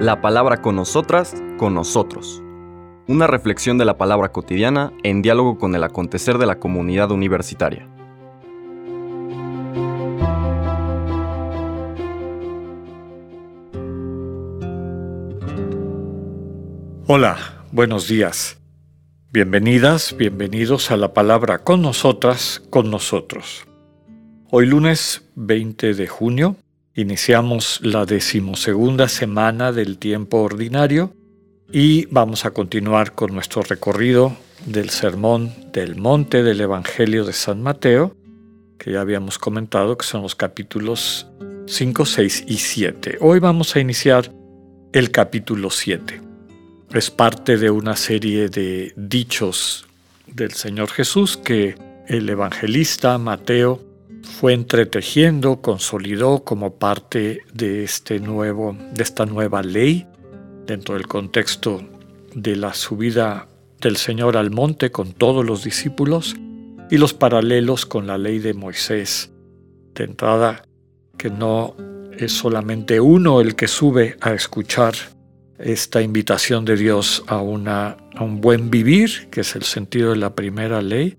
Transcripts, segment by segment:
La palabra con nosotras, con nosotros. Una reflexión de la palabra cotidiana en diálogo con el acontecer de la comunidad universitaria. Hola, buenos días. Bienvenidas, bienvenidos a la palabra con nosotras, con nosotros. Hoy lunes 20 de junio iniciamos la decimosegunda semana del tiempo ordinario y vamos a continuar con nuestro recorrido del sermón del monte del Evangelio de San Mateo, que ya habíamos comentado que son los capítulos 5, 6 y 7. Hoy vamos a iniciar el capítulo 7 es parte de una serie de dichos del Señor Jesús que el evangelista Mateo fue entretejiendo, consolidó como parte de este nuevo de esta nueva ley dentro del contexto de la subida del Señor al monte con todos los discípulos y los paralelos con la ley de Moisés. De entrada que no es solamente uno el que sube a escuchar esta invitación de Dios a, una, a un buen vivir, que es el sentido de la primera ley,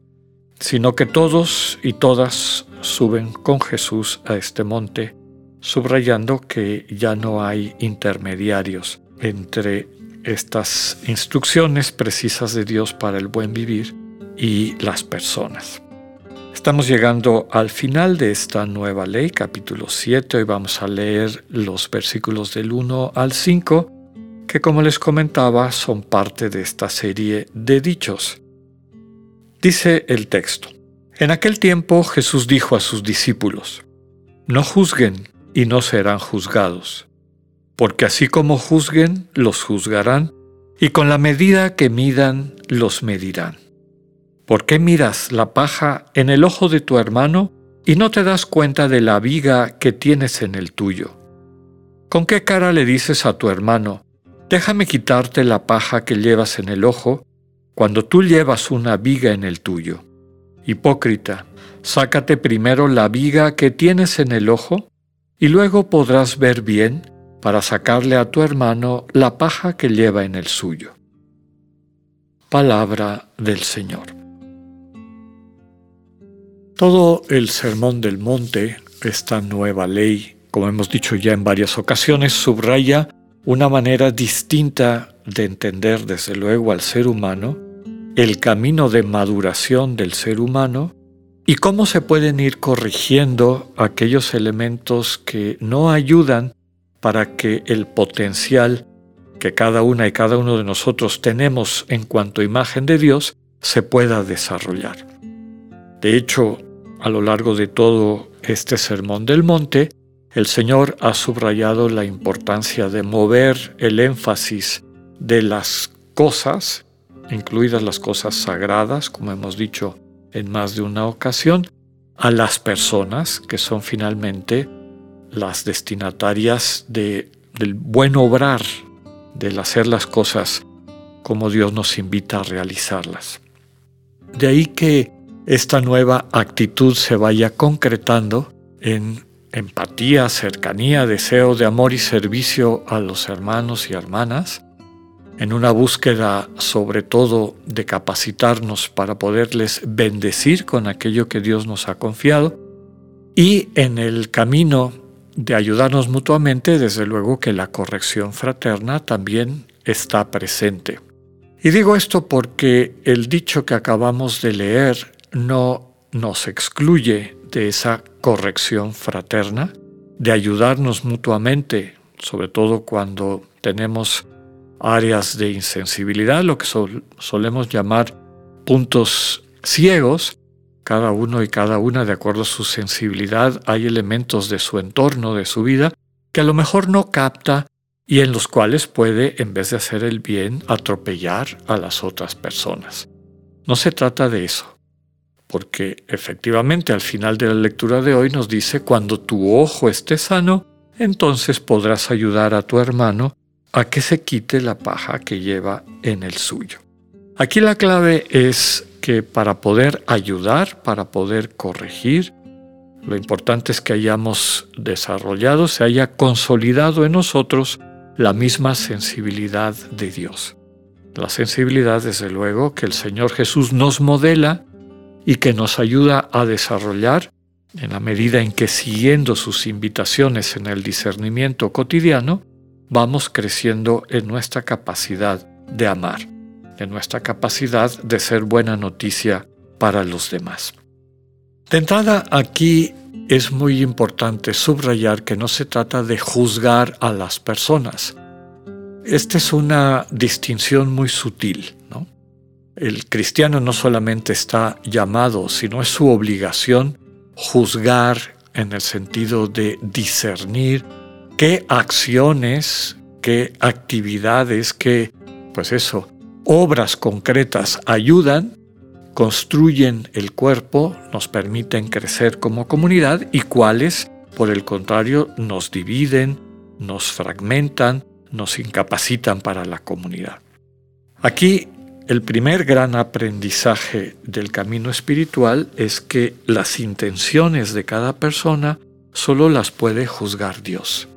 sino que todos y todas suben con Jesús a este monte, subrayando que ya no hay intermediarios entre estas instrucciones precisas de Dios para el buen vivir y las personas. Estamos llegando al final de esta nueva ley, capítulo 7. Hoy vamos a leer los versículos del 1 al 5 que como les comentaba son parte de esta serie de dichos. Dice el texto, en aquel tiempo Jesús dijo a sus discípulos, No juzguen y no serán juzgados, porque así como juzguen, los juzgarán, y con la medida que midan, los medirán. ¿Por qué miras la paja en el ojo de tu hermano y no te das cuenta de la viga que tienes en el tuyo? ¿Con qué cara le dices a tu hermano, Déjame quitarte la paja que llevas en el ojo cuando tú llevas una viga en el tuyo. Hipócrita, sácate primero la viga que tienes en el ojo y luego podrás ver bien para sacarle a tu hermano la paja que lleva en el suyo. Palabra del Señor. Todo el Sermón del Monte, esta nueva ley, como hemos dicho ya en varias ocasiones, subraya una manera distinta de entender desde luego al ser humano, el camino de maduración del ser humano y cómo se pueden ir corrigiendo aquellos elementos que no ayudan para que el potencial que cada una y cada uno de nosotros tenemos en cuanto imagen de Dios se pueda desarrollar. De hecho, a lo largo de todo este Sermón del Monte, el Señor ha subrayado la importancia de mover el énfasis de las cosas, incluidas las cosas sagradas, como hemos dicho en más de una ocasión, a las personas que son finalmente las destinatarias del buen obrar, del hacer las cosas como Dios nos invita a realizarlas. De ahí que esta nueva actitud se vaya concretando en empatía, cercanía, deseo de amor y servicio a los hermanos y hermanas, en una búsqueda sobre todo de capacitarnos para poderles bendecir con aquello que Dios nos ha confiado, y en el camino de ayudarnos mutuamente, desde luego que la corrección fraterna también está presente. Y digo esto porque el dicho que acabamos de leer no nos excluye de esa corrección fraterna, de ayudarnos mutuamente, sobre todo cuando tenemos áreas de insensibilidad, lo que solemos llamar puntos ciegos, cada uno y cada una de acuerdo a su sensibilidad, hay elementos de su entorno, de su vida, que a lo mejor no capta y en los cuales puede, en vez de hacer el bien, atropellar a las otras personas. No se trata de eso porque efectivamente al final de la lectura de hoy nos dice, cuando tu ojo esté sano, entonces podrás ayudar a tu hermano a que se quite la paja que lleva en el suyo. Aquí la clave es que para poder ayudar, para poder corregir, Lo importante es que hayamos desarrollado, se haya consolidado en nosotros la misma sensibilidad de Dios. La sensibilidad, desde luego, que el Señor Jesús nos modela y que nos ayuda a desarrollar en la medida en que siguiendo sus invitaciones en el discernimiento cotidiano, vamos creciendo en nuestra capacidad de amar, en nuestra capacidad de ser buena noticia para los demás. De entrada, aquí es muy importante subrayar que no se trata de juzgar a las personas. Esta es una distinción muy sutil. El cristiano no solamente está llamado, sino es su obligación juzgar en el sentido de discernir qué acciones, qué actividades, qué, pues eso, obras concretas ayudan construyen el cuerpo, nos permiten crecer como comunidad y cuáles, por el contrario, nos dividen, nos fragmentan, nos incapacitan para la comunidad. Aquí el primer gran aprendizaje del camino espiritual es que las intenciones de cada persona solo las puede juzgar Dios.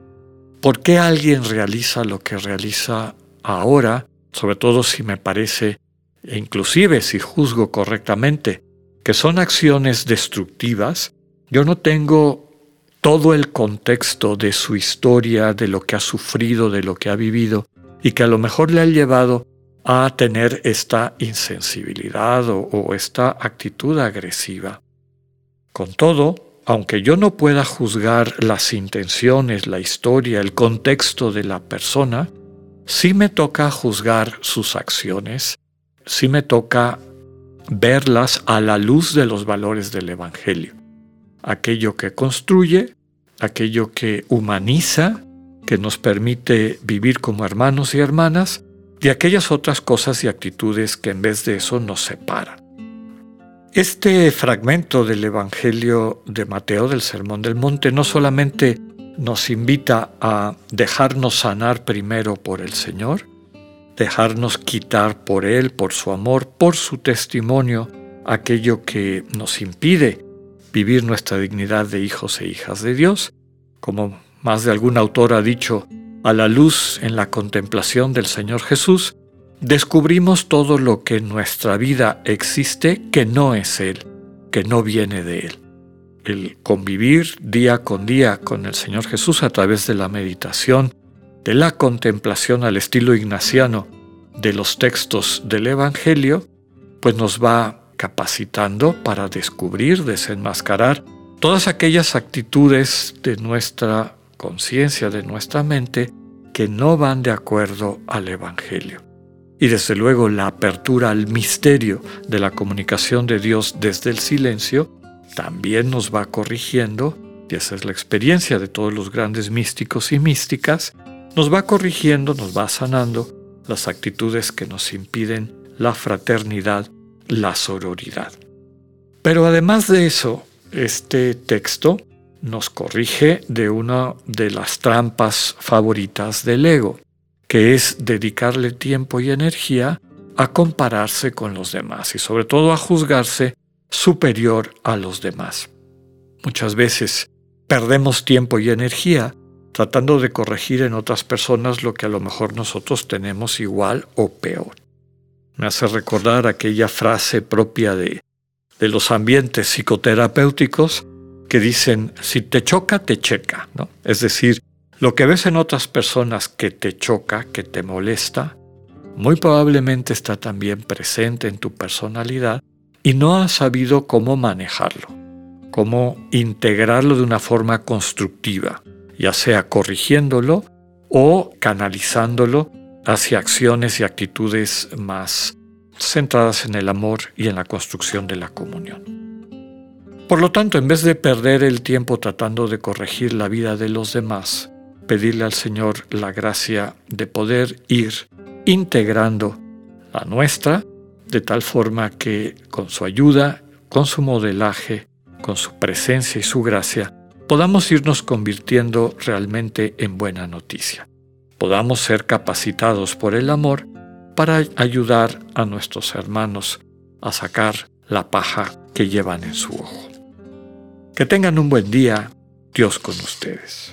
¿Por qué alguien realiza lo que realiza ahora, sobre todo si me parece e inclusive si juzgo correctamente que son acciones destructivas, yo no tengo todo el contexto de su historia, de lo que ha sufrido, de lo que ha vivido, y que a lo mejor le ha llevado a tener esta insensibilidad o, o esta actitud agresiva. Con todo, aunque yo no pueda juzgar las intenciones, la historia, el contexto de la persona, sí me toca juzgar sus acciones sí me toca verlas a la luz de los valores del Evangelio. Aquello que construye, aquello que humaniza, que nos permite vivir como hermanos y hermanas, y aquellas otras cosas y actitudes que en vez de eso nos separan. Este fragmento del Evangelio de Mateo del Sermón del Monte no solamente nos invita a dejarnos sanar primero por el Señor, dejarnos quitar por Él, por su amor, por su testimonio, aquello que nos impide vivir nuestra dignidad de hijos e hijas de Dios, como más de algún autor ha dicho, a la luz en la contemplación del Señor Jesús, descubrimos todo lo que en nuestra vida existe que no es Él, que no viene de Él. El convivir día con día con el Señor Jesús a través de la meditación, de la contemplación al estilo ignaciano de los textos del Evangelio, pues nos va capacitando para descubrir, desenmascarar todas aquellas actitudes de nuestra conciencia, de nuestra mente, que no van de acuerdo al Evangelio. Y desde luego la apertura al misterio de la comunicación de Dios desde el silencio también nos va corrigiendo, y esa es la experiencia de todos los grandes místicos y místicas, nos va corrigiendo, nos va sanando las actitudes que nos impiden la fraternidad, la sororidad. Pero además de eso, este texto nos corrige de una de las trampas favoritas del ego, que es dedicarle tiempo y energía a compararse con los demás y sobre todo a juzgarse superior a los demás. Muchas veces perdemos tiempo y energía tratando de corregir en otras personas lo que a lo mejor nosotros tenemos igual o peor. Me hace recordar aquella frase propia de, de los ambientes psicoterapéuticos que dicen, si te choca, te checa. ¿no? Es decir, lo que ves en otras personas que te choca, que te molesta, muy probablemente está también presente en tu personalidad y no has sabido cómo manejarlo, cómo integrarlo de una forma constructiva ya sea corrigiéndolo o canalizándolo hacia acciones y actitudes más centradas en el amor y en la construcción de la comunión. Por lo tanto, en vez de perder el tiempo tratando de corregir la vida de los demás, pedirle al Señor la gracia de poder ir integrando la nuestra, de tal forma que con su ayuda, con su modelaje, con su presencia y su gracia, podamos irnos convirtiendo realmente en buena noticia. Podamos ser capacitados por el amor para ayudar a nuestros hermanos a sacar la paja que llevan en su ojo. Que tengan un buen día. Dios con ustedes.